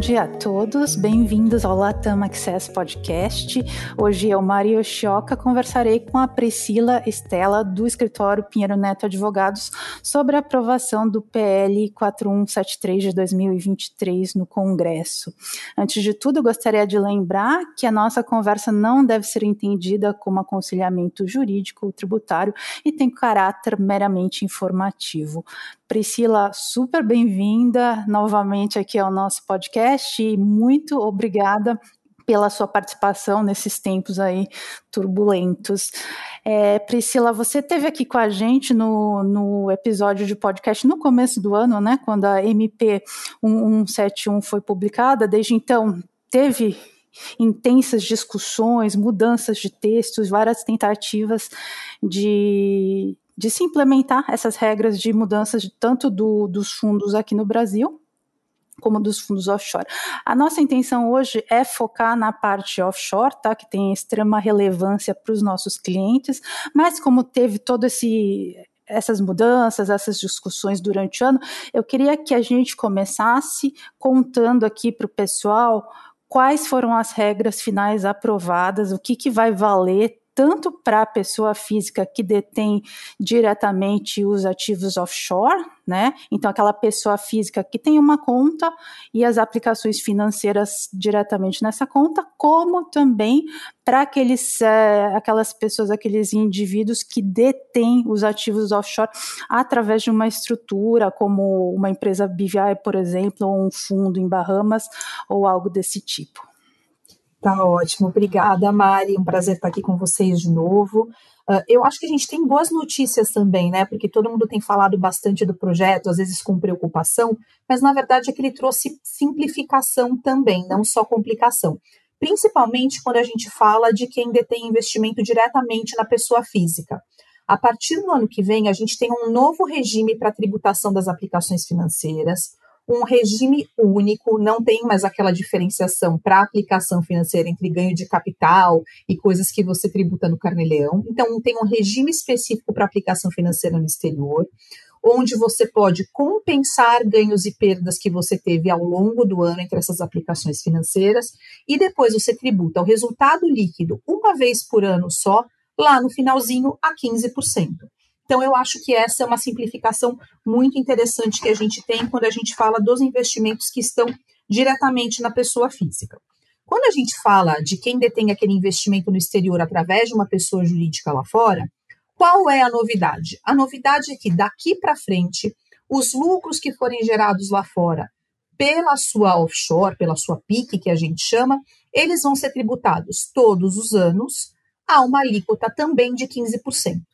dia a todos, bem-vindos ao Latam Access Podcast. Hoje eu, Maria Oshioka, conversarei com a Priscila Estela, do escritório Pinheiro Neto Advogados, sobre a aprovação do PL 4173 de 2023 no Congresso. Antes de tudo, gostaria de lembrar que a nossa conversa não deve ser entendida como aconselhamento jurídico ou tributário e tem caráter meramente informativo. Priscila, super bem-vinda novamente aqui ao nosso podcast e muito obrigada pela sua participação nesses tempos aí turbulentos. É, Priscila, você teve aqui com a gente no, no episódio de podcast no começo do ano, né, quando a MP 1171 foi publicada. Desde então, teve intensas discussões, mudanças de textos, várias tentativas de, de se implementar essas regras de mudanças de, tanto do, dos fundos aqui no Brasil como dos fundos offshore. A nossa intenção hoje é focar na parte offshore, tá, que tem extrema relevância para os nossos clientes, mas como teve todo esse essas mudanças, essas discussões durante o ano, eu queria que a gente começasse contando aqui para o pessoal quais foram as regras finais aprovadas, o que, que vai valer tanto para a pessoa física que detém diretamente os ativos offshore, né? Então, aquela pessoa física que tem uma conta e as aplicações financeiras diretamente nessa conta, como também para aqueles, é, aquelas pessoas, aqueles indivíduos que detêm os ativos offshore através de uma estrutura, como uma empresa BVI, por exemplo, ou um fundo em Bahamas, ou algo desse tipo. Tá ótimo, obrigada, Mari. Um prazer estar aqui com vocês de novo. Uh, eu acho que a gente tem boas notícias também, né? Porque todo mundo tem falado bastante do projeto, às vezes com preocupação, mas na verdade é que ele trouxe simplificação também, não só complicação. Principalmente quando a gente fala de quem detém investimento diretamente na pessoa física. A partir do ano que vem, a gente tem um novo regime para tributação das aplicações financeiras um regime único, não tem mais aquela diferenciação para aplicação financeira entre ganho de capital e coisas que você tributa no carneleão. Então, tem um regime específico para aplicação financeira no exterior, onde você pode compensar ganhos e perdas que você teve ao longo do ano entre essas aplicações financeiras, e depois você tributa o resultado líquido uma vez por ano só, lá no finalzinho, a 15%. Então, eu acho que essa é uma simplificação muito interessante que a gente tem quando a gente fala dos investimentos que estão diretamente na pessoa física. Quando a gente fala de quem detém aquele investimento no exterior através de uma pessoa jurídica lá fora, qual é a novidade? A novidade é que daqui para frente, os lucros que forem gerados lá fora pela sua offshore, pela sua PIC, que a gente chama, eles vão ser tributados todos os anos a uma alíquota também de 15%.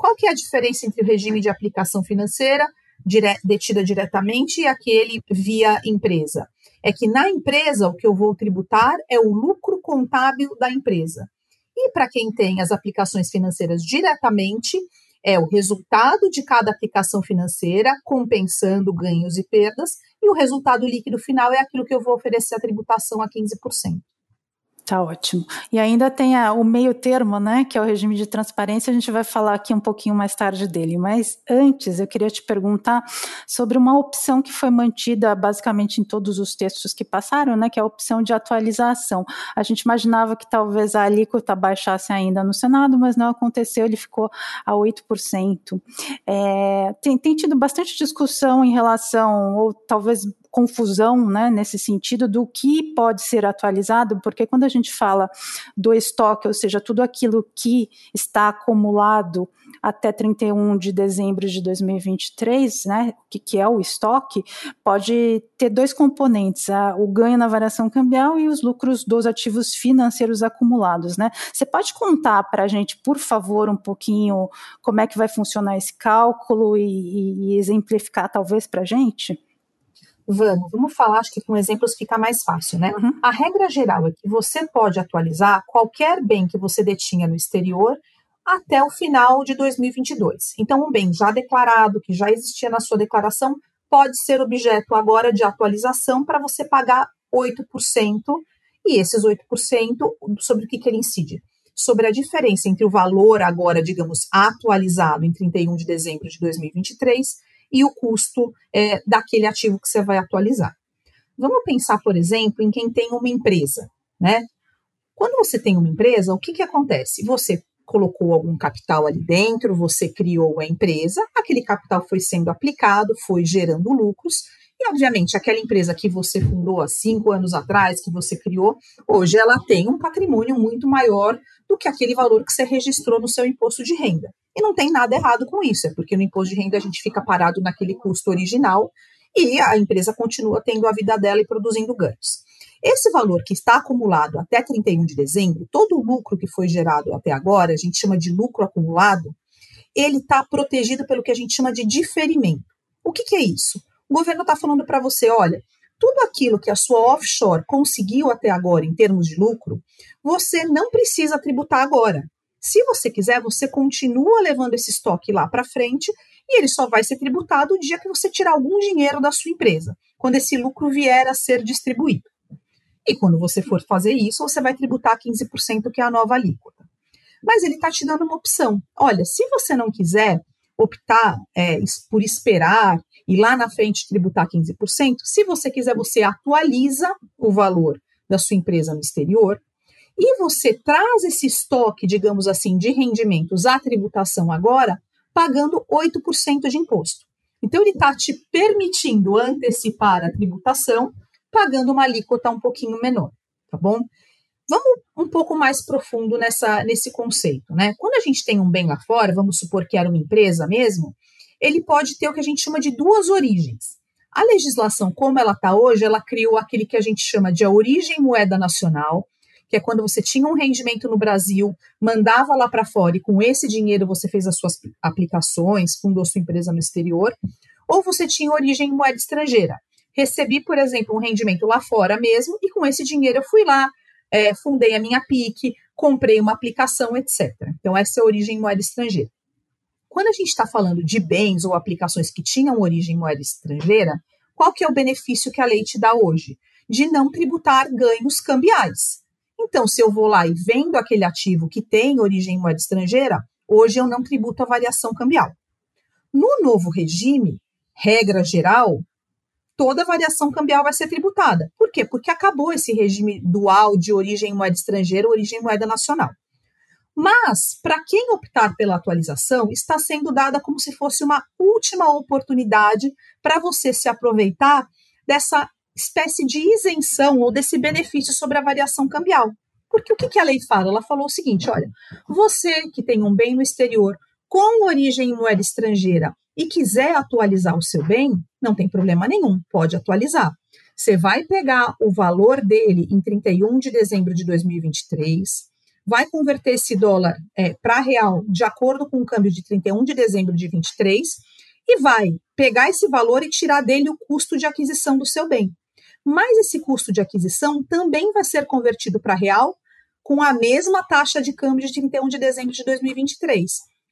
Qual que é a diferença entre o regime de aplicação financeira dire detida diretamente e aquele via empresa? É que na empresa o que eu vou tributar é o lucro contábil da empresa. E para quem tem as aplicações financeiras diretamente, é o resultado de cada aplicação financeira, compensando ganhos e perdas, e o resultado líquido final é aquilo que eu vou oferecer a tributação a 15%. Tá ótimo. E ainda tem a, o meio termo, né, que é o regime de transparência, a gente vai falar aqui um pouquinho mais tarde dele. Mas antes, eu queria te perguntar sobre uma opção que foi mantida basicamente em todos os textos que passaram, né, que é a opção de atualização. A gente imaginava que talvez a alíquota baixasse ainda no Senado, mas não aconteceu, ele ficou a 8%. É, tem, tem tido bastante discussão em relação, ou talvez confusão né, nesse sentido do que pode ser atualizado, porque quando a gente fala do estoque, ou seja, tudo aquilo que está acumulado até 31 de dezembro de 2023, né, que, que é o estoque, pode ter dois componentes, a, o ganho na variação cambial e os lucros dos ativos financeiros acumulados. Né? Você pode contar para a gente, por favor, um pouquinho como é que vai funcionar esse cálculo e, e exemplificar talvez para a gente? Vamos, vamos falar, acho que com exemplos fica mais fácil, né? Uhum. A regra geral é que você pode atualizar qualquer bem que você detinha no exterior até o final de 2022. Então, um bem já declarado, que já existia na sua declaração, pode ser objeto agora de atualização para você pagar 8%, e esses 8% sobre o que, que ele incide? Sobre a diferença entre o valor agora, digamos, atualizado em 31 de dezembro de 2023 e o custo é, daquele ativo que você vai atualizar. Vamos pensar, por exemplo, em quem tem uma empresa, né? Quando você tem uma empresa, o que, que acontece? Você colocou algum capital ali dentro, você criou a empresa, aquele capital foi sendo aplicado, foi gerando lucros, e obviamente aquela empresa que você fundou há cinco anos atrás, que você criou, hoje ela tem um patrimônio muito maior do que aquele valor que você registrou no seu imposto de renda. E não tem nada errado com isso, é porque no imposto de renda a gente fica parado naquele custo original e a empresa continua tendo a vida dela e produzindo ganhos. Esse valor que está acumulado até 31 de dezembro, todo o lucro que foi gerado até agora, a gente chama de lucro acumulado, ele está protegido pelo que a gente chama de diferimento. O que, que é isso? O governo está falando para você: olha, tudo aquilo que a sua offshore conseguiu até agora em termos de lucro, você não precisa tributar agora. Se você quiser, você continua levando esse estoque lá para frente e ele só vai ser tributado o dia que você tirar algum dinheiro da sua empresa, quando esse lucro vier a ser distribuído. E quando você for fazer isso, você vai tributar 15%, que é a nova alíquota. Mas ele está te dando uma opção. Olha, se você não quiser optar é, por esperar e lá na frente tributar 15%, se você quiser, você atualiza o valor da sua empresa no exterior e você traz esse estoque, digamos assim, de rendimentos à tributação agora, pagando 8% de imposto. Então, ele está te permitindo antecipar a tributação pagando uma alíquota um pouquinho menor, tá bom? Vamos um pouco mais profundo nessa, nesse conceito, né? Quando a gente tem um bem lá fora, vamos supor que era uma empresa mesmo, ele pode ter o que a gente chama de duas origens. A legislação, como ela está hoje, ela criou aquele que a gente chama de a origem moeda nacional, que é quando você tinha um rendimento no Brasil, mandava lá para fora e com esse dinheiro você fez as suas aplicações, fundou sua empresa no exterior, ou você tinha origem em moeda estrangeira, recebi, por exemplo, um rendimento lá fora mesmo, e com esse dinheiro eu fui lá, é, fundei a minha PIC, comprei uma aplicação, etc. Então, essa é a origem em moeda estrangeira. Quando a gente está falando de bens ou aplicações que tinham origem em moeda estrangeira, qual que é o benefício que a lei te dá hoje? De não tributar ganhos cambiais. Então, se eu vou lá e vendo aquele ativo que tem origem em moeda estrangeira, hoje eu não tributo a variação cambial. No novo regime, regra geral, toda variação cambial vai ser tributada. Por quê? Porque acabou esse regime dual de origem em moeda estrangeira, origem em moeda nacional. Mas, para quem optar pela atualização, está sendo dada como se fosse uma última oportunidade para você se aproveitar dessa espécie de isenção ou desse benefício sobre a variação cambial. Porque o que, a lei fala? Ela falou o seguinte: olha, você que tem um bem no exterior com origem em moeda estrangeira e quiser atualizar o seu bem, não tem problema nenhum, pode atualizar. Você vai pegar o valor dele em 31 de dezembro de 2023, vai converter esse dólar é, para real de acordo com o câmbio de 31 de dezembro de 23 e vai pegar esse valor e tirar dele o custo de aquisição do seu bem. Mas esse custo de aquisição também vai ser convertido para real com a mesma taxa de câmbio de 31 de dezembro de 2023.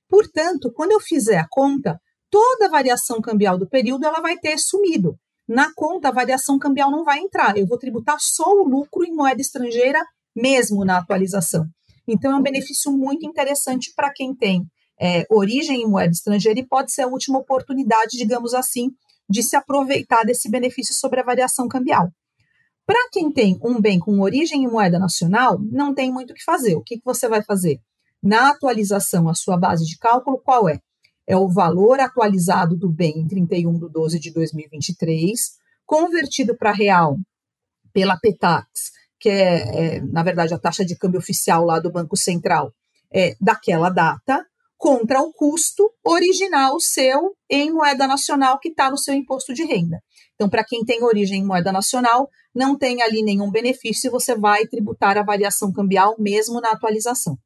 Portanto, quando eu fizer a conta, toda a variação cambial do período ela vai ter sumido. Na conta, a variação cambial não vai entrar. Eu vou tributar só o lucro em moeda estrangeira, mesmo na atualização. Então, é um benefício muito interessante para quem tem é, origem em moeda estrangeira e pode ser a última oportunidade, digamos assim, de se aproveitar desse benefício sobre a variação cambial. Para quem tem um bem com origem em moeda nacional, não tem muito o que fazer. O que, que você vai fazer? Na atualização, a sua base de cálculo qual é? É o valor atualizado do bem em 31 de 12 de 2023, convertido para real pela PETAX, que é, é, na verdade, a taxa de câmbio oficial lá do Banco Central é, daquela data, contra o custo original seu em moeda nacional que está no seu imposto de renda. Então, para quem tem origem em moeda nacional, não tem ali nenhum benefício, você vai tributar a variação cambial mesmo na atualização.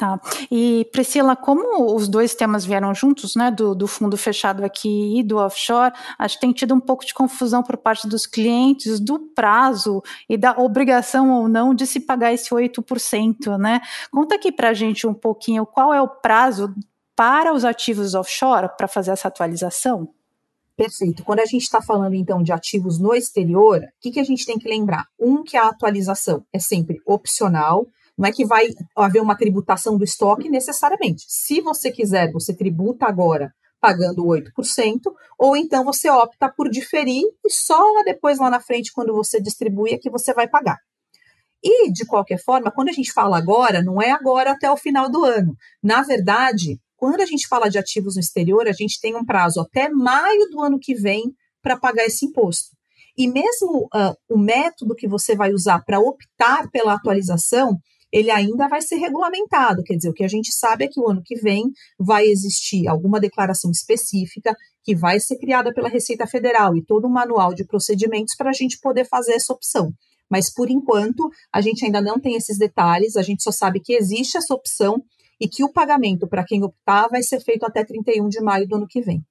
Tá. E Priscila, como os dois temas vieram juntos, né, do, do, fundo fechado aqui e do offshore, acho que tem tido um pouco de confusão por parte dos clientes do prazo e da obrigação ou não de se pagar esse 8%, né? Conta aqui para a gente um pouquinho qual é o prazo para os ativos offshore para fazer essa atualização. Perfeito. Quando a gente está falando então de ativos no exterior, o que, que a gente tem que lembrar? Um, que a atualização é sempre opcional, não é que vai haver uma tributação do estoque necessariamente. Se você quiser, você tributa agora pagando 8%, ou então você opta por diferir e só depois lá na frente, quando você distribui, é que você vai pagar. E, de qualquer forma, quando a gente fala agora, não é agora até o final do ano. Na verdade, quando a gente fala de ativos no exterior, a gente tem um prazo até maio do ano que vem para pagar esse imposto. E mesmo uh, o método que você vai usar para optar pela atualização, ele ainda vai ser regulamentado. Quer dizer, o que a gente sabe é que o ano que vem vai existir alguma declaração específica que vai ser criada pela Receita Federal e todo um manual de procedimentos para a gente poder fazer essa opção. Mas, por enquanto, a gente ainda não tem esses detalhes, a gente só sabe que existe essa opção e que o pagamento para quem optar vai ser feito até 31 de maio do ano que vem.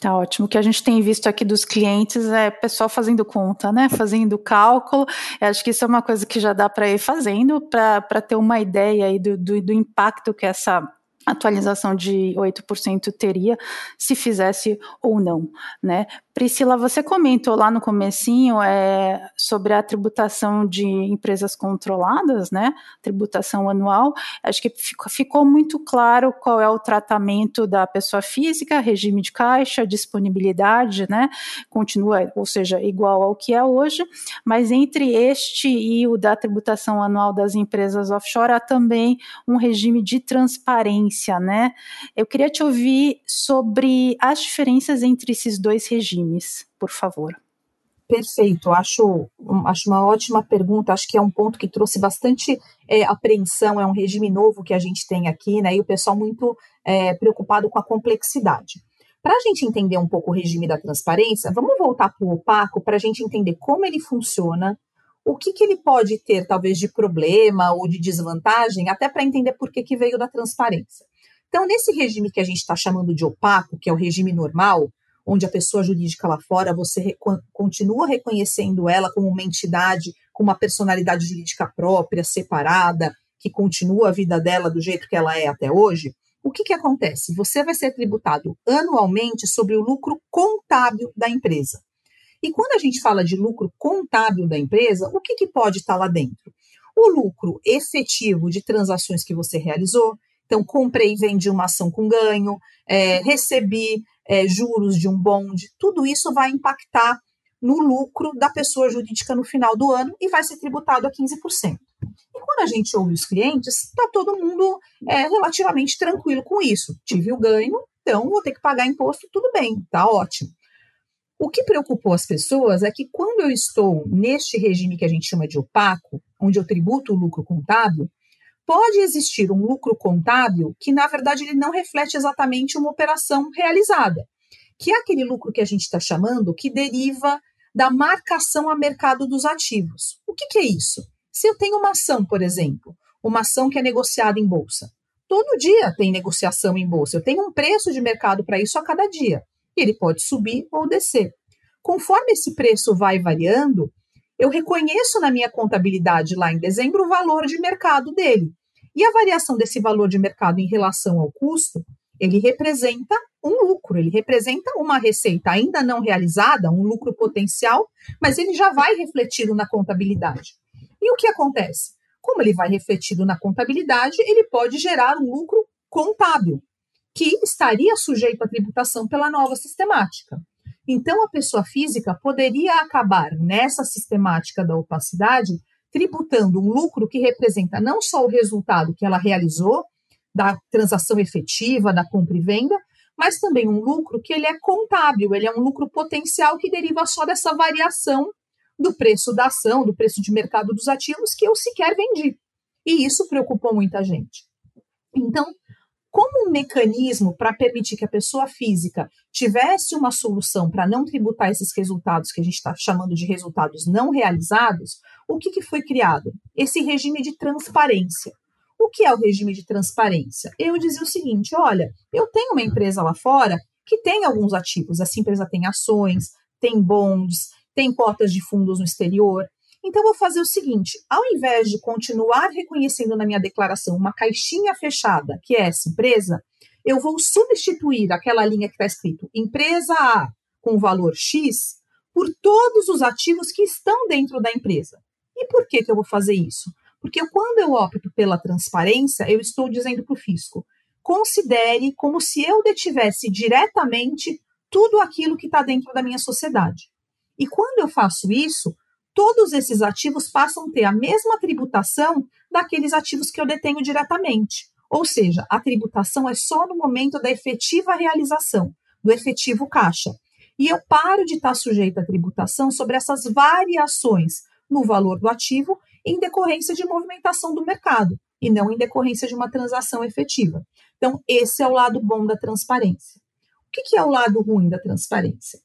Tá ótimo. O que a gente tem visto aqui dos clientes é pessoal fazendo conta, né? Fazendo cálculo. Eu acho que isso é uma coisa que já dá para ir fazendo para ter uma ideia aí do, do, do impacto que essa atualização de 8% teria se fizesse ou não, né? Priscila, você comentou lá no comecinho é, sobre a tributação de empresas controladas, né? Tributação anual. Acho que ficou, ficou muito claro qual é o tratamento da pessoa física, regime de caixa, disponibilidade, né? Continua, ou seja, igual ao que é hoje, mas entre este e o da tributação anual das empresas offshore há também um regime de transparência, né? Eu queria te ouvir sobre as diferenças entre esses dois regimes por favor? Perfeito, acho, acho uma ótima pergunta, acho que é um ponto que trouxe bastante é, apreensão, é um regime novo que a gente tem aqui, né, e o pessoal muito é, preocupado com a complexidade. Para a gente entender um pouco o regime da transparência, vamos voltar para o opaco para a gente entender como ele funciona, o que, que ele pode ter, talvez, de problema ou de desvantagem, até para entender por que, que veio da transparência. Então, nesse regime que a gente está chamando de opaco, que é o regime normal, onde a pessoa jurídica lá fora, você continua reconhecendo ela como uma entidade com uma personalidade jurídica própria, separada, que continua a vida dela do jeito que ela é até hoje, o que, que acontece? Você vai ser tributado anualmente sobre o lucro contábil da empresa. E quando a gente fala de lucro contábil da empresa, o que, que pode estar lá dentro? O lucro efetivo de transações que você realizou. Então, comprei e vendi uma ação com ganho, é, recebi é, juros de um bonde, tudo isso vai impactar no lucro da pessoa jurídica no final do ano e vai ser tributado a 15%. E quando a gente ouve os clientes, está todo mundo é, relativamente tranquilo com isso. Tive o ganho, então vou ter que pagar imposto, tudo bem, tá ótimo. O que preocupou as pessoas é que quando eu estou neste regime que a gente chama de opaco, onde eu tributo o lucro contábil, pode existir um lucro contábil que, na verdade, ele não reflete exatamente uma operação realizada, que é aquele lucro que a gente está chamando que deriva da marcação a mercado dos ativos. O que, que é isso? Se eu tenho uma ação, por exemplo, uma ação que é negociada em bolsa, todo dia tem negociação em bolsa, eu tenho um preço de mercado para isso a cada dia. Ele pode subir ou descer. Conforme esse preço vai variando, eu reconheço na minha contabilidade lá em dezembro o valor de mercado dele. E a variação desse valor de mercado em relação ao custo, ele representa um lucro, ele representa uma receita ainda não realizada, um lucro potencial, mas ele já vai refletido na contabilidade. E o que acontece? Como ele vai refletido na contabilidade, ele pode gerar um lucro contábil, que estaria sujeito à tributação pela nova sistemática. Então, a pessoa física poderia acabar nessa sistemática da opacidade tributando um lucro que representa não só o resultado que ela realizou da transação efetiva, da compra e venda, mas também um lucro que ele é contábil, ele é um lucro potencial que deriva só dessa variação do preço da ação, do preço de mercado dos ativos que eu sequer vendi. E isso preocupou muita gente. Então, como um mecanismo para permitir que a pessoa física tivesse uma solução para não tributar esses resultados que a gente está chamando de resultados não realizados, o que, que foi criado? Esse regime de transparência. O que é o regime de transparência? Eu dizia o seguinte: olha, eu tenho uma empresa lá fora que tem alguns ativos. Essa empresa tem ações, tem bonds, tem cotas de fundos no exterior. Então, vou fazer o seguinte: ao invés de continuar reconhecendo na minha declaração uma caixinha fechada, que é essa empresa, eu vou substituir aquela linha que está escrito empresa A com valor X por todos os ativos que estão dentro da empresa. E por que, que eu vou fazer isso? Porque quando eu opto pela transparência, eu estou dizendo para o fisco: considere como se eu detivesse diretamente tudo aquilo que está dentro da minha sociedade. E quando eu faço isso, todos esses ativos passam a ter a mesma tributação daqueles ativos que eu detenho diretamente. Ou seja, a tributação é só no momento da efetiva realização, do efetivo caixa. E eu paro de estar sujeito à tributação sobre essas variações no valor do ativo em decorrência de movimentação do mercado e não em decorrência de uma transação efetiva. Então, esse é o lado bom da transparência. O que é o lado ruim da transparência?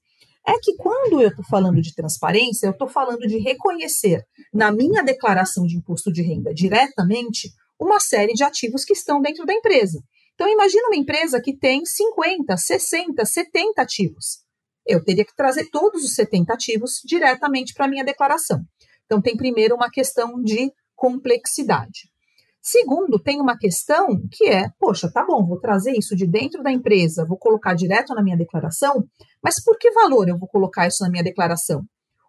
É que quando eu estou falando de transparência, eu estou falando de reconhecer na minha declaração de imposto de renda diretamente uma série de ativos que estão dentro da empresa. Então, imagina uma empresa que tem 50, 60, 70 ativos. Eu teria que trazer todos os 70 ativos diretamente para a minha declaração. Então, tem primeiro uma questão de complexidade. Segundo, tem uma questão que é, poxa, tá bom, vou trazer isso de dentro da empresa, vou colocar direto na minha declaração, mas por que valor eu vou colocar isso na minha declaração?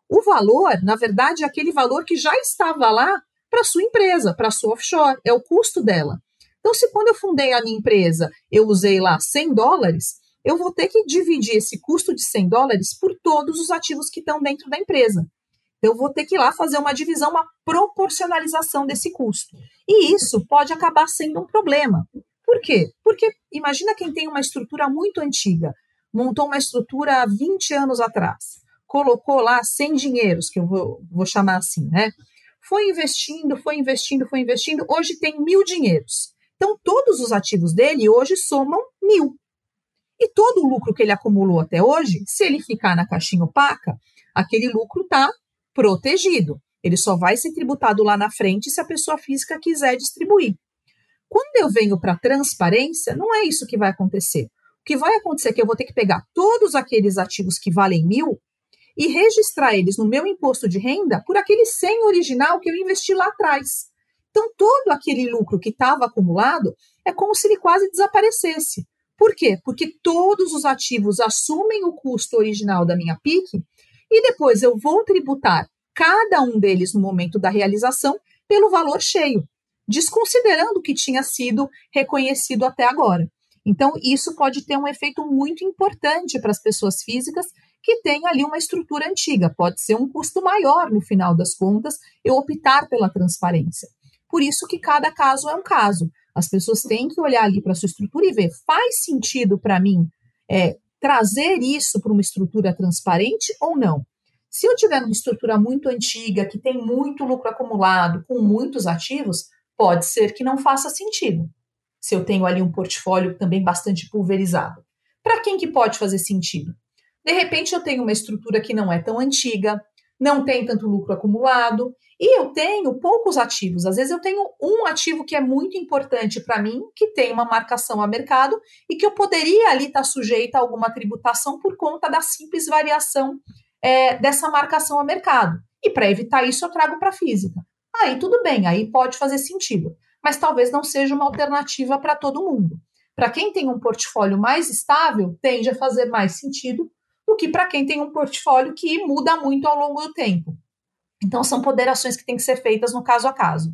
O valor, na verdade, é aquele valor que já estava lá para sua empresa, para sua offshore, é o custo dela. Então, se quando eu fundei a minha empresa, eu usei lá 100 dólares, eu vou ter que dividir esse custo de 100 dólares por todos os ativos que estão dentro da empresa eu vou ter que ir lá fazer uma divisão, uma proporcionalização desse custo. E isso pode acabar sendo um problema. Por quê? Porque imagina quem tem uma estrutura muito antiga, montou uma estrutura há 20 anos atrás, colocou lá 100 dinheiros, que eu vou, vou chamar assim, né? Foi investindo, foi investindo, foi investindo, hoje tem mil dinheiros. Então, todos os ativos dele hoje somam mil. E todo o lucro que ele acumulou até hoje, se ele ficar na caixinha opaca, aquele lucro está protegido. Ele só vai ser tributado lá na frente se a pessoa física quiser distribuir. Quando eu venho para transparência, não é isso que vai acontecer. O que vai acontecer é que eu vou ter que pegar todos aqueles ativos que valem mil e registrar eles no meu imposto de renda por aquele 100 original que eu investi lá atrás. Então, todo aquele lucro que estava acumulado é como se ele quase desaparecesse. Por quê? Porque todos os ativos assumem o custo original da minha PIC e depois eu vou tributar cada um deles no momento da realização pelo valor cheio, desconsiderando o que tinha sido reconhecido até agora. Então, isso pode ter um efeito muito importante para as pessoas físicas que têm ali uma estrutura antiga. Pode ser um custo maior no final das contas eu optar pela transparência. Por isso que cada caso é um caso. As pessoas têm que olhar ali para a sua estrutura e ver, faz sentido para mim é, trazer isso para uma estrutura transparente ou não. Se eu tiver uma estrutura muito antiga, que tem muito lucro acumulado, com muitos ativos, pode ser que não faça sentido. Se eu tenho ali um portfólio também bastante pulverizado. Para quem que pode fazer sentido? De repente eu tenho uma estrutura que não é tão antiga, não tem tanto lucro acumulado e eu tenho poucos ativos. Às vezes eu tenho um ativo que é muito importante para mim, que tem uma marcação a mercado e que eu poderia ali estar tá sujeita a alguma tributação por conta da simples variação é, dessa marcação a mercado. E para evitar isso eu trago para a física. Aí tudo bem, aí pode fazer sentido, mas talvez não seja uma alternativa para todo mundo. Para quem tem um portfólio mais estável, tende a fazer mais sentido do que para quem tem um portfólio que muda muito ao longo do tempo. Então, são ponderações que têm que ser feitas no caso a caso.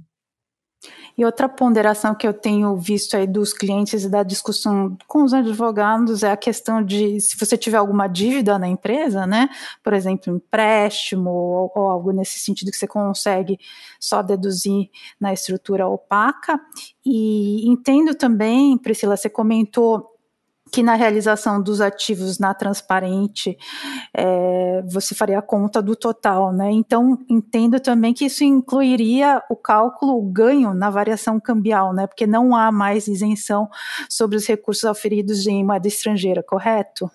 E outra ponderação que eu tenho visto aí dos clientes e da discussão com os advogados é a questão de se você tiver alguma dívida na empresa, né? Por exemplo, empréstimo ou, ou algo nesse sentido que você consegue só deduzir na estrutura opaca. E entendo também, Priscila, você comentou que na realização dos ativos na transparente é, você faria a conta do total, né? Então entendo também que isso incluiria o cálculo o ganho na variação cambial, né? Porque não há mais isenção sobre os recursos oferidos em moeda estrangeira, correto?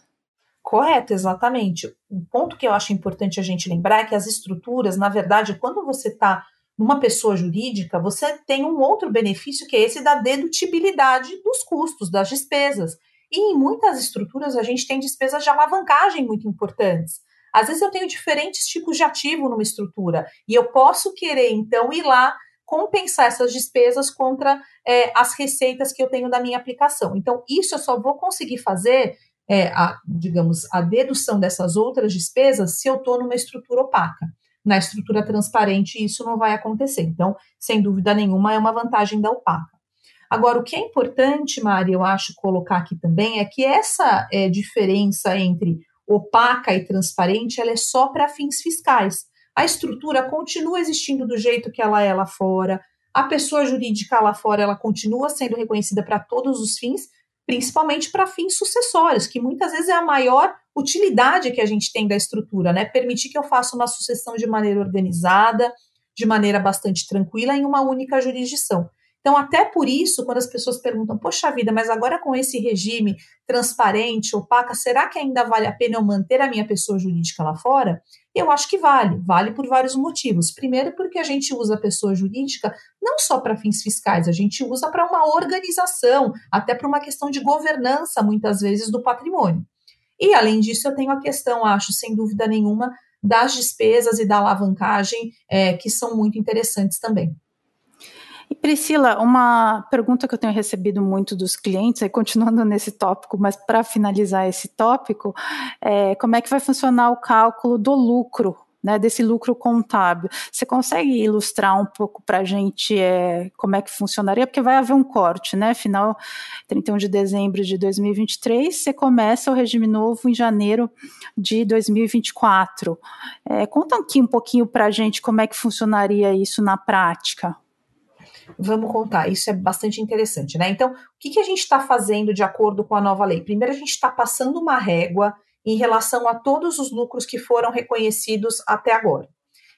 Correto, exatamente. Um ponto que eu acho importante a gente lembrar é que as estruturas, na verdade, quando você está numa pessoa jurídica, você tem um outro benefício que é esse da dedutibilidade dos custos, das despesas. E em muitas estruturas a gente tem despesas de alavancagem muito importantes. Às vezes eu tenho diferentes tipos de ativo numa estrutura e eu posso querer então ir lá compensar essas despesas contra é, as receitas que eu tenho da minha aplicação. Então, isso eu só vou conseguir fazer, é, a, digamos, a dedução dessas outras despesas se eu estou numa estrutura opaca. Na estrutura transparente, isso não vai acontecer. Então, sem dúvida nenhuma, é uma vantagem da opaca. Agora, o que é importante, Mari, eu acho colocar aqui também é que essa é, diferença entre opaca e transparente, ela é só para fins fiscais. A estrutura continua existindo do jeito que ela é lá fora. A pessoa jurídica lá fora, ela continua sendo reconhecida para todos os fins, principalmente para fins sucessórios, que muitas vezes é a maior utilidade que a gente tem da estrutura, né? Permitir que eu faça uma sucessão de maneira organizada, de maneira bastante tranquila em uma única jurisdição. Então, até por isso, quando as pessoas perguntam, poxa vida, mas agora com esse regime transparente, opaca, será que ainda vale a pena eu manter a minha pessoa jurídica lá fora? Eu acho que vale. Vale por vários motivos. Primeiro, porque a gente usa a pessoa jurídica não só para fins fiscais, a gente usa para uma organização, até para uma questão de governança, muitas vezes, do patrimônio. E, além disso, eu tenho a questão, acho, sem dúvida nenhuma, das despesas e da alavancagem, é, que são muito interessantes também. E Priscila, uma pergunta que eu tenho recebido muito dos clientes, aí continuando nesse tópico, mas para finalizar esse tópico, é como é que vai funcionar o cálculo do lucro né, desse lucro contábil. Você consegue ilustrar um pouco para a gente é, como é que funcionaria? Porque vai haver um corte, né? Final 31 de dezembro de 2023, você começa o regime novo em janeiro de 2024. É, conta aqui um pouquinho para a gente como é que funcionaria isso na prática. Vamos contar, isso é bastante interessante, né? Então, o que, que a gente está fazendo de acordo com a nova lei? Primeiro, a gente está passando uma régua em relação a todos os lucros que foram reconhecidos até agora.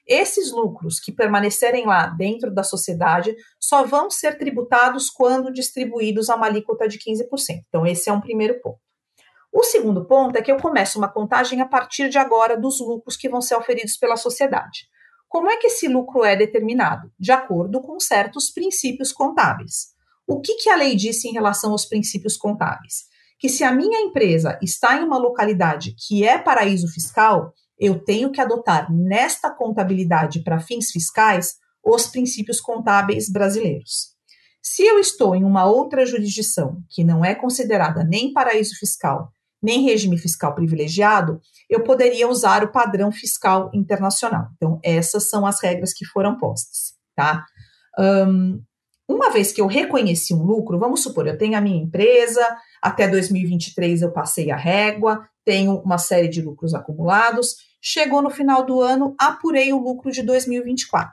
Esses lucros que permanecerem lá dentro da sociedade só vão ser tributados quando distribuídos a uma alíquota de 15%. Então, esse é um primeiro ponto. O segundo ponto é que eu começo uma contagem a partir de agora dos lucros que vão ser oferidos pela sociedade. Como é que esse lucro é determinado? De acordo com certos princípios contábeis. O que, que a lei disse em relação aos princípios contábeis? Que se a minha empresa está em uma localidade que é paraíso fiscal, eu tenho que adotar nesta contabilidade para fins fiscais os princípios contábeis brasileiros. Se eu estou em uma outra jurisdição que não é considerada nem paraíso fiscal nem regime fiscal privilegiado, eu poderia usar o padrão fiscal internacional. Então, essas são as regras que foram postas, tá? Um, uma vez que eu reconheci um lucro, vamos supor, eu tenho a minha empresa, até 2023 eu passei a régua, tenho uma série de lucros acumulados, chegou no final do ano, apurei o lucro de 2024.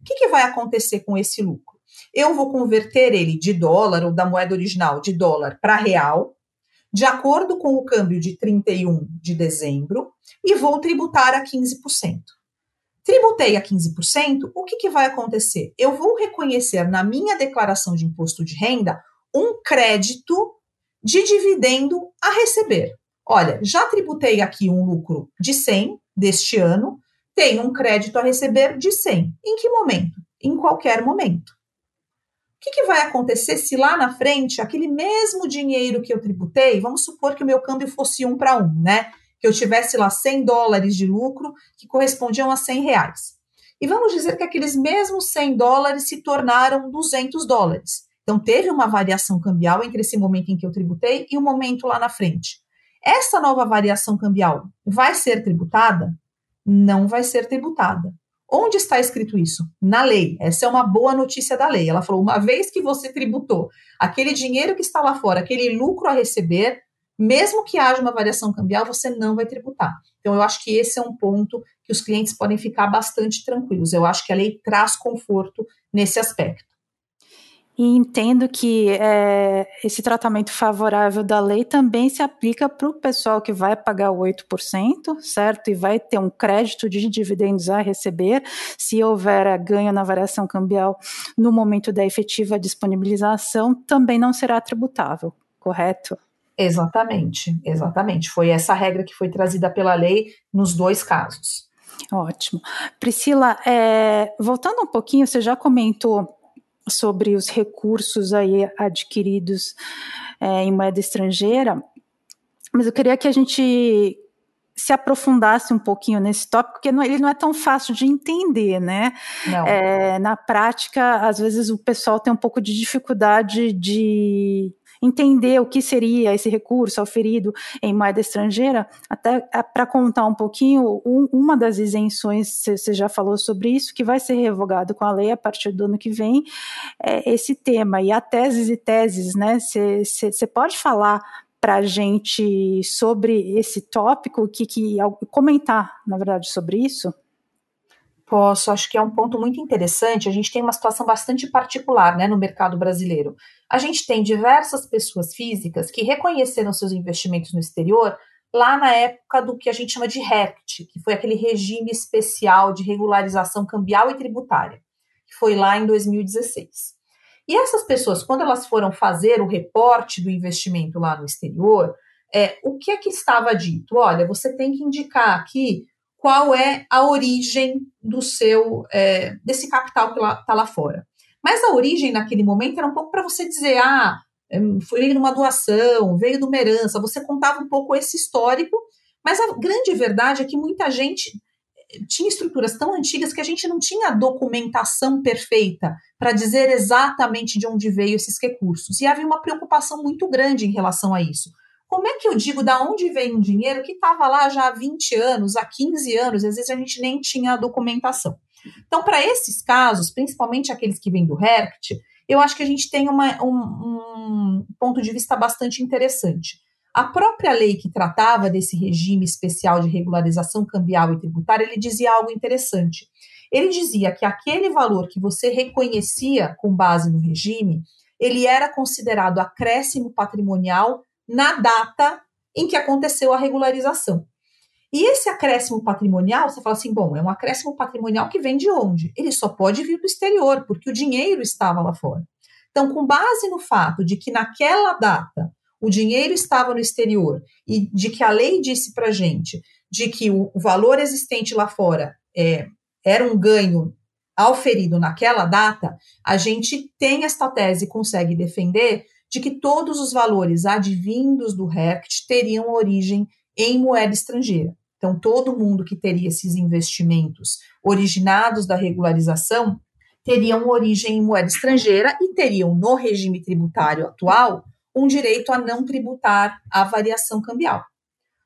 O que, que vai acontecer com esse lucro? Eu vou converter ele de dólar ou da moeda original de dólar para real, de acordo com o câmbio de 31 de dezembro e vou tributar a 15%. Tributei a 15%, o que, que vai acontecer? Eu vou reconhecer na minha declaração de imposto de renda um crédito de dividendo a receber. Olha, já tributei aqui um lucro de 100 deste ano, tenho um crédito a receber de 100. Em que momento? Em qualquer momento que, que vai acontecer se lá na frente, aquele mesmo dinheiro que eu tributei, vamos supor que o meu câmbio fosse um para um, né? Que eu tivesse lá 100 dólares de lucro, que correspondiam a 100 reais. E vamos dizer que aqueles mesmos 100 dólares se tornaram 200 dólares. Então, teve uma variação cambial entre esse momento em que eu tributei e o momento lá na frente. Essa nova variação cambial vai ser tributada? Não vai ser tributada. Onde está escrito isso? Na lei. Essa é uma boa notícia da lei. Ela falou: uma vez que você tributou aquele dinheiro que está lá fora, aquele lucro a receber, mesmo que haja uma variação cambial, você não vai tributar. Então, eu acho que esse é um ponto que os clientes podem ficar bastante tranquilos. Eu acho que a lei traz conforto nesse aspecto. E entendo que é, esse tratamento favorável da lei também se aplica para o pessoal que vai pagar o 8%, certo? E vai ter um crédito de dividendos a receber, se houver ganho na variação cambial no momento da efetiva disponibilização, também não será tributável, correto? Exatamente, exatamente. Foi essa regra que foi trazida pela lei nos dois casos. Ótimo. Priscila, é, voltando um pouquinho, você já comentou sobre os recursos aí adquiridos é, em moeda estrangeira, mas eu queria que a gente se aprofundasse um pouquinho nesse tópico, porque não, ele não é tão fácil de entender, né? É, na prática, às vezes o pessoal tem um pouco de dificuldade de entender o que seria esse recurso auferido em moeda estrangeira, até é, para contar um pouquinho, um, uma das isenções, você já falou sobre isso, que vai ser revogado com a lei a partir do ano que vem, é esse tema. E a teses e teses, né? Você pode falar para a gente sobre esse tópico, que, que comentar, na verdade, sobre isso? Posso, acho que é um ponto muito interessante. A gente tem uma situação bastante particular né, no mercado brasileiro. A gente tem diversas pessoas físicas que reconheceram seus investimentos no exterior lá na época do que a gente chama de RECT, que foi aquele regime especial de regularização cambial e tributária, que foi lá em 2016. E essas pessoas, quando elas foram fazer o reporte do investimento lá no exterior, é, o que é que estava dito? Olha, você tem que indicar aqui qual é a origem do seu é, desse capital que está lá fora. Mas a origem naquele momento era um pouco para você dizer, ah, é, foi numa doação, veio de uma herança, você contava um pouco esse histórico, mas a grande verdade é que muita gente eh, tinha estruturas tão antigas que a gente não tinha documentação perfeita para dizer exatamente de onde veio esses recursos. E havia uma preocupação muito grande em relação a isso. Como é que eu digo da onde vem um dinheiro que estava lá já há 20 anos, há 15 anos, às vezes a gente nem tinha a documentação. Então, para esses casos, principalmente aqueles que vêm do RECT, eu acho que a gente tem uma, um, um ponto de vista bastante interessante. A própria lei que tratava desse regime especial de regularização cambial e tributária, ele dizia algo interessante. Ele dizia que aquele valor que você reconhecia com base no regime, ele era considerado acréscimo patrimonial na data em que aconteceu a regularização. E esse acréscimo patrimonial, você fala assim, bom, é um acréscimo patrimonial que vem de onde? Ele só pode vir do exterior, porque o dinheiro estava lá fora. Então, com base no fato de que naquela data o dinheiro estava no exterior e de que a lei disse para gente de que o, valor existente lá fora é, era um ganho auferido naquela data, a gente tem esta tese e consegue defender de que todos os valores advindos do RECT teriam origem em moeda estrangeira. Então, todo mundo que teria esses investimentos originados da regularização teriam origem em moeda estrangeira e teriam, no regime tributário atual, um direito a não tributar a variação cambial.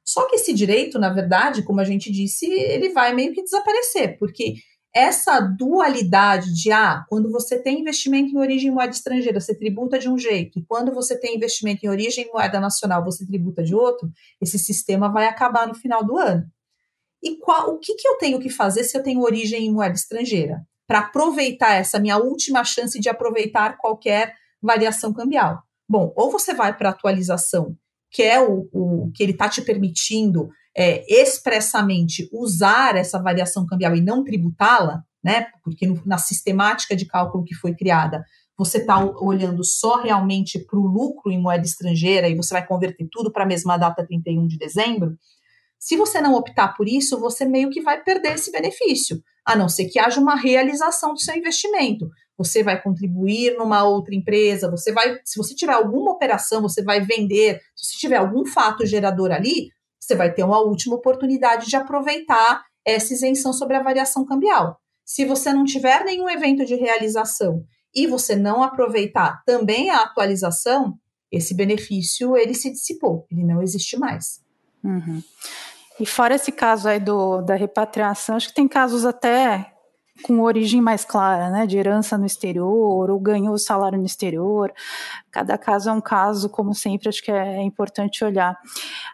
Só que esse direito, na verdade, como a gente disse, ele vai meio que desaparecer, porque essa dualidade de ah, quando você tem investimento em origem em moeda estrangeira, você tributa de um jeito, e quando você tem investimento em origem em moeda nacional, você tributa de outro, esse sistema vai acabar no final do ano. E qual, o que, que eu tenho que fazer se eu tenho origem em moeda estrangeira? Para aproveitar essa minha última chance de aproveitar qualquer variação cambial. Bom, ou você vai para a atualização, que é o, o que ele está te permitindo é, expressamente usar essa variação cambial e não tributá-la, né? Porque no, na sistemática de cálculo que foi criada, você está olhando só realmente para o lucro em moeda estrangeira e você vai converter tudo para a mesma data 31 de dezembro. Se você não optar por isso, você meio que vai perder esse benefício, a não ser que haja uma realização do seu investimento. Você vai contribuir numa outra empresa, você vai, se você tiver alguma operação, você vai vender, se tiver algum fato gerador ali, você vai ter uma última oportunidade de aproveitar essa isenção sobre a variação cambial. Se você não tiver nenhum evento de realização e você não aproveitar também a atualização, esse benefício ele se dissipou, ele não existe mais. Uhum. E fora esse caso aí do, da repatriação, acho que tem casos até com origem mais clara, né, de herança no exterior, ou ganhou o salário no exterior. Cada caso é um caso, como sempre, acho que é importante olhar.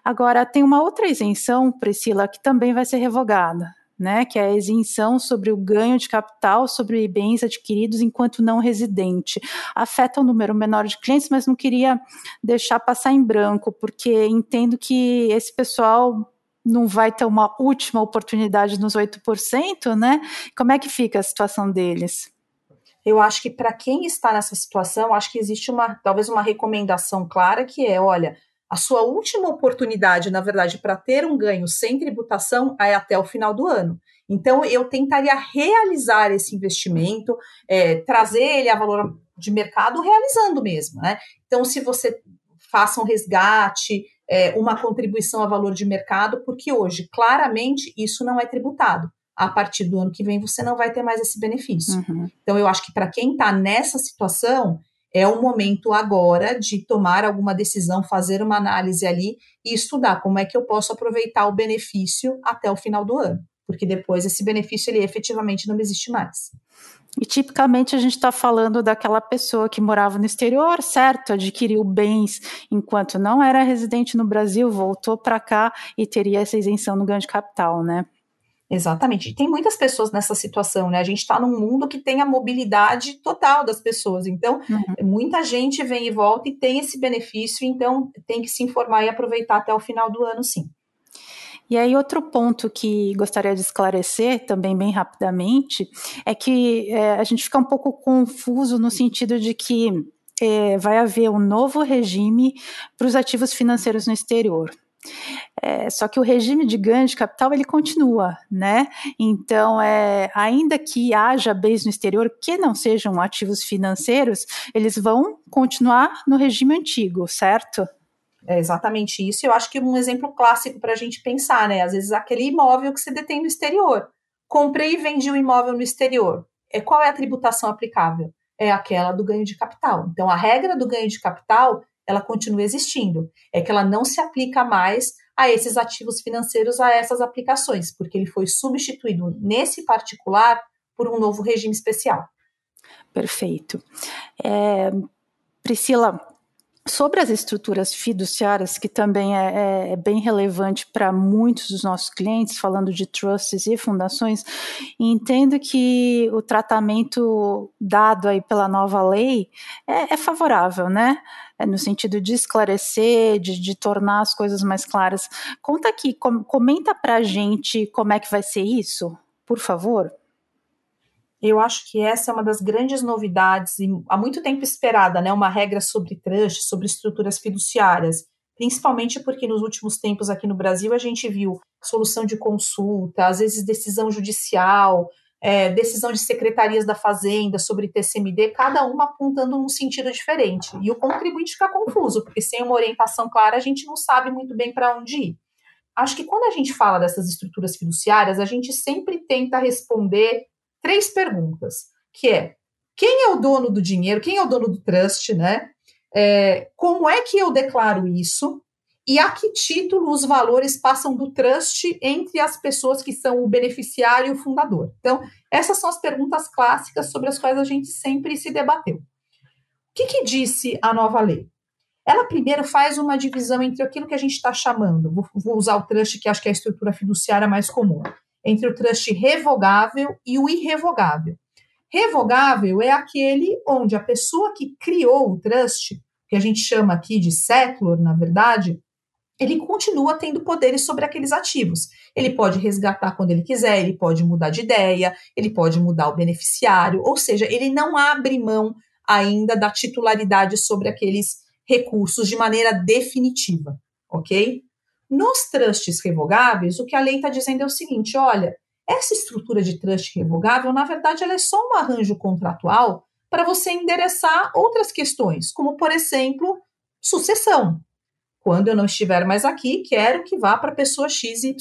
Agora, tem uma outra isenção, Priscila, que também vai ser revogada, né, que é a isenção sobre o ganho de capital sobre bens adquiridos enquanto não residente. Afeta um número menor de clientes, mas não queria deixar passar em branco, porque entendo que esse pessoal não vai ter uma última oportunidade nos 8%, né? Como é que fica a situação deles? Eu acho que para quem está nessa situação, acho que existe uma talvez uma recomendação clara que é, olha, a sua última oportunidade, na verdade, para ter um ganho sem tributação é até o final do ano. Então, eu tentaria realizar esse investimento, é, trazer ele a valor de mercado, realizando mesmo, né? Então, se você faça um resgate, é, uma contribuição a valor de mercado, porque hoje, claramente, isso não é tributado. A partir do ano que vem, você não vai ter mais esse benefício. Uhum. Então, eu acho que para quem está nessa situação, é o momento agora de tomar alguma decisão, fazer uma análise ali e estudar como é que eu posso aproveitar o benefício até o final do ano, porque depois esse benefício ele efetivamente não existe mais. E tipicamente a gente está falando daquela pessoa que morava no exterior, certo? Adquiriu bens enquanto não era residente no Brasil, voltou para cá e teria essa isenção no ganho de capital, né? Exatamente. E tem muitas pessoas nessa situação, né? A gente está num mundo que tem a mobilidade total das pessoas. Então, uhum. muita gente vem e volta e tem esse benefício, então tem que se informar e aproveitar até o final do ano, sim. E aí, outro ponto que gostaria de esclarecer, também bem rapidamente, é que é, a gente fica um pouco confuso no sentido de que é, vai haver um novo regime para os ativos financeiros no exterior. É, só que o regime de ganho de capital ele continua, né? Então, é, ainda que haja bens no exterior que não sejam ativos financeiros, eles vão continuar no regime antigo, certo? É exatamente isso. Eu acho que um exemplo clássico para a gente pensar, né? Às vezes aquele imóvel que você detém no exterior. Comprei e vendi um imóvel no exterior. É, qual é a tributação aplicável? É aquela do ganho de capital. Então, a regra do ganho de capital ela continua existindo. É que ela não se aplica mais a esses ativos financeiros, a essas aplicações, porque ele foi substituído nesse particular por um novo regime especial. Perfeito. É, Priscila, Sobre as estruturas fiduciárias, que também é, é, é bem relevante para muitos dos nossos clientes, falando de trusts e fundações, entendo que o tratamento dado aí pela nova lei é, é favorável, né? É no sentido de esclarecer, de, de, tornar as coisas mais claras. Conta aqui, com, comenta para a gente como é que vai ser isso, por favor. Eu acho que essa é uma das grandes novidades e há muito tempo esperada, né? Uma regra sobre trust, sobre estruturas fiduciárias, principalmente porque nos últimos tempos aqui no Brasil a gente viu solução de consulta, às vezes decisão judicial, é, decisão de secretarias da Fazenda sobre TCMD, cada uma apontando num sentido diferente. E o contribuinte fica confuso, porque sem uma orientação clara a gente não sabe muito bem para onde ir. Acho que quando a gente fala dessas estruturas fiduciárias, a gente sempre tenta responder três perguntas, que é quem é o dono do dinheiro, quem é o dono do trust, né? É, como é que eu declaro isso? E a que título os valores passam do trust entre as pessoas que são o beneficiário e o fundador? Então, essas são as perguntas clássicas sobre as quais a gente sempre se debateu. O que, que disse a nova lei? Ela primeiro faz uma divisão entre aquilo que a gente está chamando, vou, vou, usar o trust, que acho que é a estrutura fiduciária mais comum, entre o trust revogável e o irrevogável. Revogável é aquele onde a pessoa que criou o trust, que a gente chama aqui de settlor, na verdade, ele continua tendo poderes sobre aqueles ativos. Ele pode resgatar quando ele quiser, ele pode mudar de ideia, ele pode mudar o beneficiário, ou seja, ele não abre mão ainda da titularidade sobre aqueles recursos de maneira definitiva, ok? Nos trusts revogáveis, o que a lei está dizendo é o seguinte: olha, essa estrutura de trust revogável, na verdade, ela é só um arranjo contratual para você endereçar outras questões, como, por exemplo, sucessão. Quando eu não estiver mais aqui, quero que vá para a pessoa XYZ,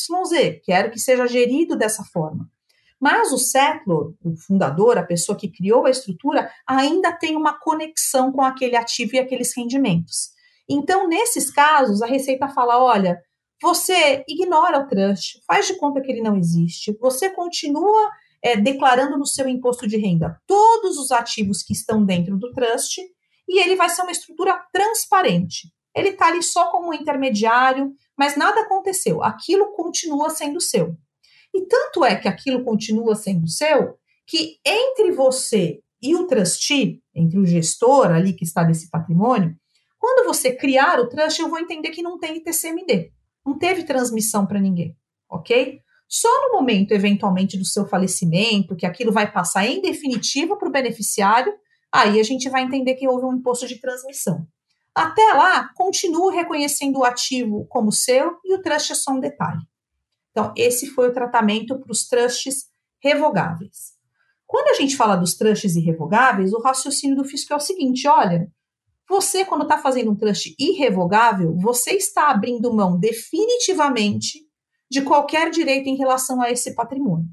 quero que seja gerido dessa forma. Mas o settlor, o fundador, a pessoa que criou a estrutura, ainda tem uma conexão com aquele ativo e aqueles rendimentos. Então, nesses casos, a Receita fala: olha, você ignora o trust, faz de conta que ele não existe, você continua é, declarando no seu imposto de renda todos os ativos que estão dentro do trust e ele vai ser uma estrutura transparente. Ele está ali só como intermediário, mas nada aconteceu. Aquilo continua sendo seu. E tanto é que aquilo continua sendo seu que entre você e o trustee, entre o gestor ali que está desse patrimônio, quando você criar o trust, eu vou entender que não tem ITCMD não teve transmissão para ninguém, ok? Só no momento, eventualmente, do seu falecimento, que aquilo vai passar em definitivo para o beneficiário, aí a gente vai entender que houve um imposto de transmissão. Até lá, continuo reconhecendo o ativo como seu e o trust é só um detalhe. Então, esse foi o tratamento para os trusts revogáveis. Quando a gente fala dos trusts irrevogáveis, o raciocínio do fisco é o seguinte: olha, você, quando está fazendo um trust irrevogável, você está abrindo mão definitivamente de qualquer direito em relação a esse patrimônio.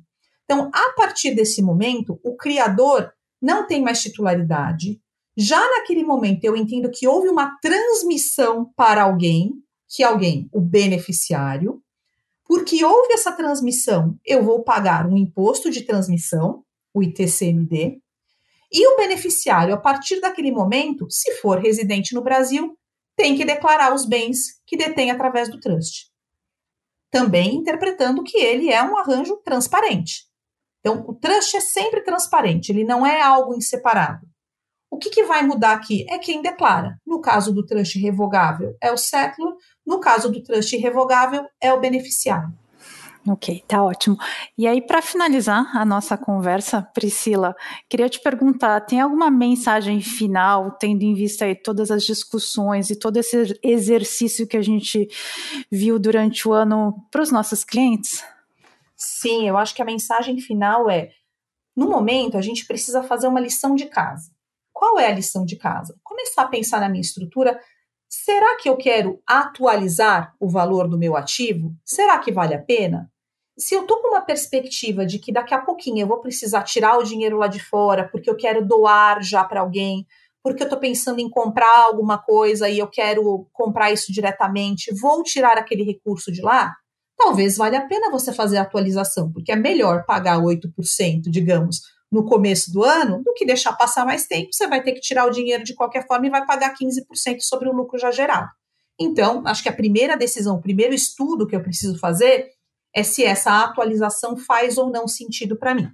Então, a partir desse momento, o criador não tem mais titularidade, Já naquele momento eu entendo que houve uma transmissão para alguém, que alguém, o beneficiário, porque houve essa transmissão, eu vou pagar um imposto de transmissão, o ITCMD, e o beneficiário, a partir daquele momento, se for residente no Brasil, tem que declarar os bens que detém através do trust. Também interpretando que ele é um arranjo transparente. Então, o trust é sempre transparente, ele não é algo em separado. O que, que vai mudar aqui? É quem declara. No caso do trust revogável, é o settlor. No caso do trust irrevogável, é o beneficiário. Ok, tá ótimo. E aí, para finalizar a nossa conversa, Priscila, queria te perguntar: tem alguma mensagem final, tendo em vista aí todas as discussões e todo esse exercício que a gente viu durante o ano para os nossos clientes? Sim, eu acho que a mensagem final é: no momento, a gente precisa fazer uma lição de casa. Qual é a lição de casa? Começar a pensar na minha estrutura. Será que eu quero atualizar o valor do meu ativo? Será que vale a pena? Se eu estou com uma perspectiva de que daqui a pouquinho eu vou precisar tirar o dinheiro lá de fora, porque eu quero doar já para alguém, porque eu estou pensando em comprar alguma coisa e eu quero comprar isso diretamente, vou tirar aquele recurso de lá, talvez valha a pena você fazer a atualização, porque é melhor pagar 8%, digamos, no começo do ano, do que deixar passar mais tempo, você vai ter que tirar o dinheiro de qualquer forma e vai pagar 15% sobre o lucro já gerado. Então, acho que a primeira decisão, o primeiro estudo que eu preciso fazer é se essa atualização faz ou não sentido para mim.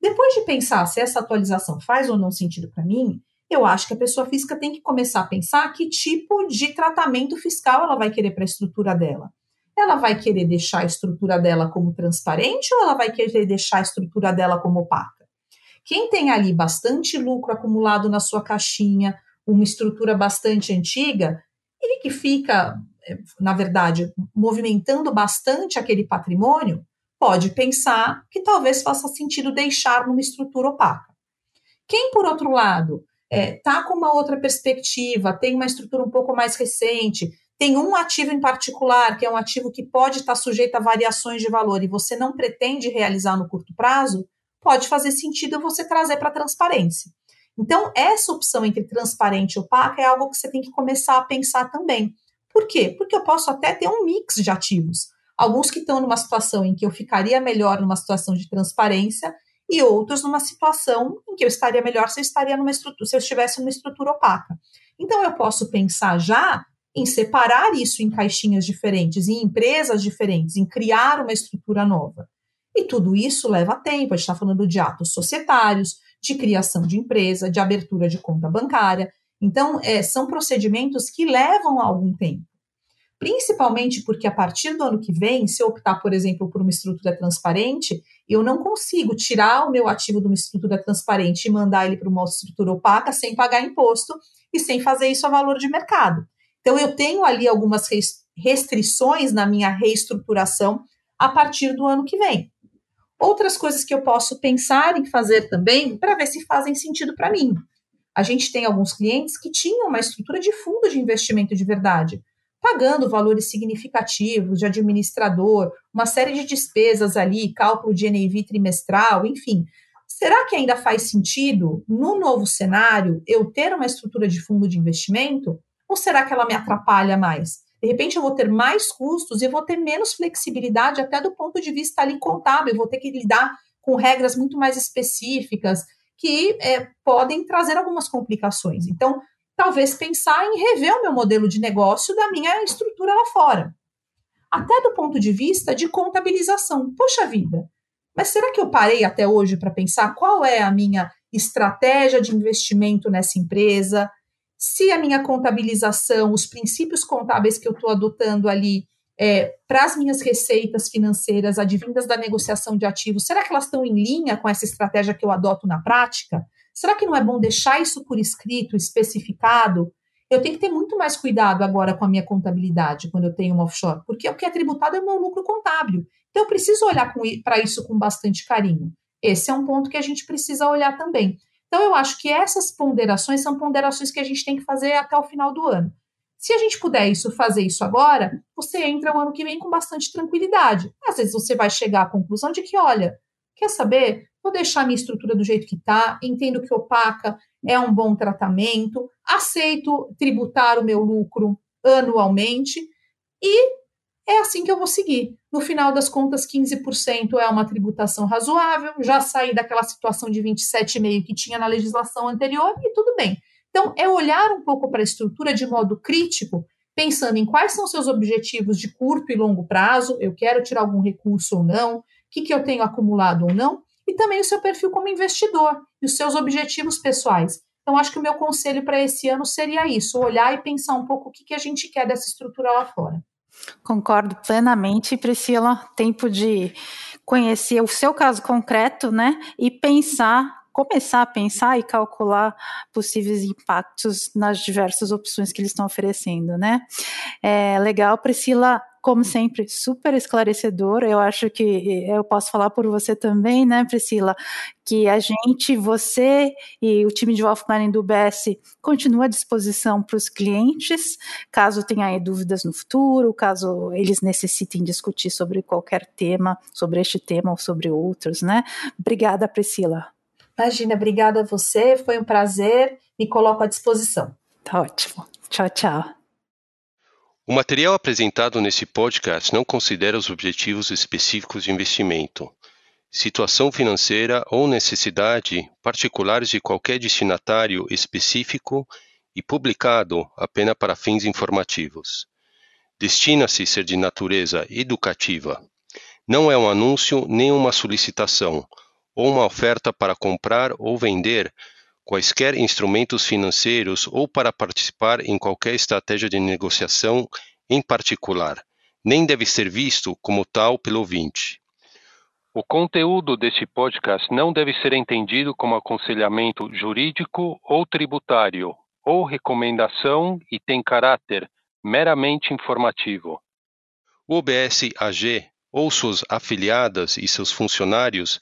Depois de pensar se essa atualização faz ou não sentido para mim, eu acho que a pessoa física tem que começar a pensar que tipo de tratamento fiscal ela vai querer para a estrutura dela. Ela vai querer deixar a estrutura dela como transparente ou ela vai querer deixar a estrutura dela como opaca? Quem tem ali bastante lucro acumulado na sua caixinha, uma estrutura bastante antiga, ele que fica, na verdade, movimentando bastante aquele patrimônio, pode pensar que talvez faça sentido deixar numa estrutura opaca. Quem, por outro lado, está é, tá com uma outra perspectiva, tem uma estrutura um pouco mais recente, tem um ativo em particular, que é um ativo que pode estar sujeito a variações de valor e você não pretende realizar no curto prazo, pode fazer sentido você trazer para transparência. Então, essa opção entre transparente e opaca é algo que você tem que começar a pensar também. Por quê? Porque eu posso até ter um mix de ativos. Alguns que estão numa situação em que eu ficaria melhor numa situação de transparência e outros numa situação em que eu estaria melhor se eu estaria numa estrutura, se eu estivesse numa estrutura opaca. Então eu posso pensar já em separar isso em caixinhas diferentes, em empresas diferentes, em criar uma estrutura nova. E tudo isso leva tempo. A gente está falando de atos societários, de criação de empresa, de abertura de conta bancária. Então, é, são procedimentos que levam algum tempo. Principalmente porque a partir do ano que vem, se eu optar, por exemplo, por uma estrutura transparente, eu não consigo tirar o meu ativo de uma estrutura transparente e mandar ele para uma estrutura opaca sem pagar imposto e sem fazer isso a valor de mercado. Então, eu tenho ali algumas restrições na minha reestruturação a partir do ano que vem. Outras coisas que eu posso pensar em fazer também para ver se fazem sentido para mim. A gente tem alguns clientes que tinham uma estrutura de fundo de investimento de verdade, pagando valores significativos de administrador, uma série de despesas ali, cálculo de NAV trimestral, enfim. Será que ainda faz sentido, no novo cenário, eu ter uma estrutura de fundo de investimento? Ou será que ela me atrapalha mais? De repente eu vou ter mais custos e vou ter menos flexibilidade até do ponto de vista ali contábil, eu vou ter que lidar com regras muito mais específicas que é, podem trazer algumas complicações. Então, talvez pensar em rever o meu modelo de negócio da minha estrutura lá fora. Até do ponto de vista de contabilização. Poxa vida, mas será que eu parei até hoje para pensar qual é a minha estratégia de investimento nessa empresa? se a minha contabilização, os princípios contábeis que eu estou adotando ali é, para as minhas receitas financeiras advindas da negociação de ativos, será que elas estão em linha com essa estratégia que eu adoto na prática? Será que não é bom deixar isso por escrito, especificado? Eu tenho que ter muito mais cuidado agora com a minha contabilidade quando eu tenho um offshore, porque o que é tributado é o meu lucro contábil. Então eu preciso olhar para isso com bastante carinho. Esse é um ponto que a gente precisa olhar também. Então, eu acho que essas ponderações são ponderações que a gente tem que fazer até o final do ano. Se a gente puder isso, fazer isso agora, você entra o ano que vem com bastante tranquilidade. Às vezes você vai chegar à conclusão de que, olha, quer saber? vou deixar minha estrutura do jeito que está, entendo que opaca é um bom tratamento, aceito tributar o meu lucro anualmente e é assim que eu vou seguir. No final das contas, 15% é uma tributação razoável, já saí daquela situação de 27,5% que tinha na legislação anterior e tudo bem. Então, é olhar um pouco para a estrutura de modo crítico, pensando em quais são seus objetivos de curto e longo prazo, eu quero tirar algum recurso ou não, o que, que eu tenho acumulado ou não, e também o seu perfil como investidor e os seus objetivos pessoais. Então, acho que o meu conselho para esse ano seria isso: olhar e pensar um pouco o que, que a gente quer dessa estrutura lá fora. Concordo plenamente, Priscila. Tempo de conhecer o seu caso concreto, né? E pensar começar a pensar e calcular possíveis impactos nas diversas opções que eles estão oferecendo, né? É legal, Priscila, como sempre, super esclarecedor. Eu acho que eu posso falar por você também, né, Priscila, que a gente, você e o time de Wealth Planning do UBS continua à disposição para os clientes, caso tenha dúvidas no futuro, caso eles necessitem discutir sobre qualquer tema, sobre este tema ou sobre outros, né? Obrigada, Priscila. Imagina, obrigada a você, foi um prazer, me coloco à disposição. Tá ótimo. Tchau, tchau. O material apresentado nesse podcast não considera os objetivos específicos de investimento, situação financeira ou necessidade particulares de qualquer destinatário específico e publicado apenas para fins informativos. Destina-se ser de natureza educativa. Não é um anúncio nem uma solicitação ou uma oferta para comprar ou vender quaisquer instrumentos financeiros ou para participar em qualquer estratégia de negociação em particular, nem deve ser visto como tal pelo ouvinte. O conteúdo deste podcast não deve ser entendido como aconselhamento jurídico ou tributário, ou recomendação e tem caráter meramente informativo. O OBS AG ou suas afiliadas e seus funcionários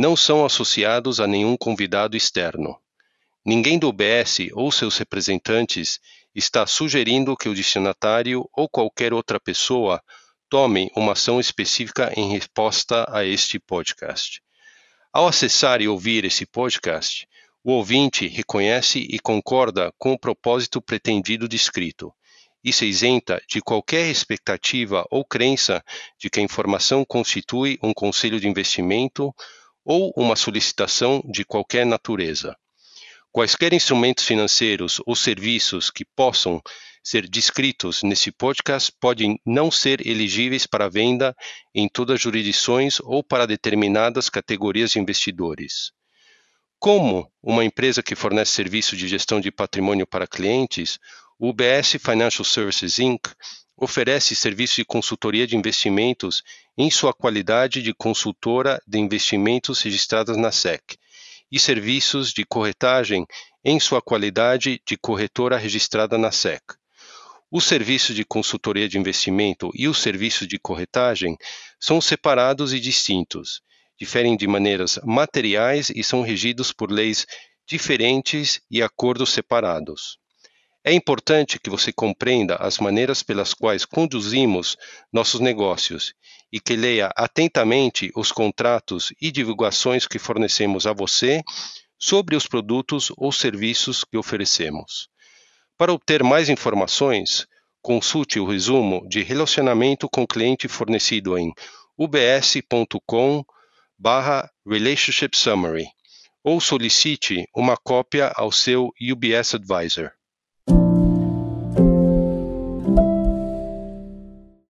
não são associados a nenhum convidado externo. Ninguém do UBS ou seus representantes está sugerindo que o destinatário ou qualquer outra pessoa tome uma ação específica em resposta a este podcast. Ao acessar e ouvir esse podcast, o ouvinte reconhece e concorda com o propósito pretendido descrito e se isenta de qualquer expectativa ou crença de que a informação constitui um conselho de investimento ou uma solicitação de qualquer natureza. Quaisquer instrumentos financeiros ou serviços que possam ser descritos nesse podcast podem não ser elegíveis para venda em todas as jurisdições ou para determinadas categorias de investidores. Como uma empresa que fornece serviço de gestão de patrimônio para clientes, o UBS Financial Services Inc. oferece serviço de consultoria de investimentos em sua qualidade de consultora de investimentos registradas na SEC e serviços de corretagem em sua qualidade de corretora registrada na SEC. Os serviços de consultoria de investimento e os serviços de corretagem são separados e distintos, diferem de maneiras materiais e são regidos por leis diferentes e acordos separados. É importante que você compreenda as maneiras pelas quais conduzimos nossos negócios e que leia atentamente os contratos e divulgações que fornecemos a você sobre os produtos ou serviços que oferecemos. Para obter mais informações, consulte o resumo de relacionamento com cliente fornecido em ubs.com/relationship summary ou solicite uma cópia ao seu UBS Advisor.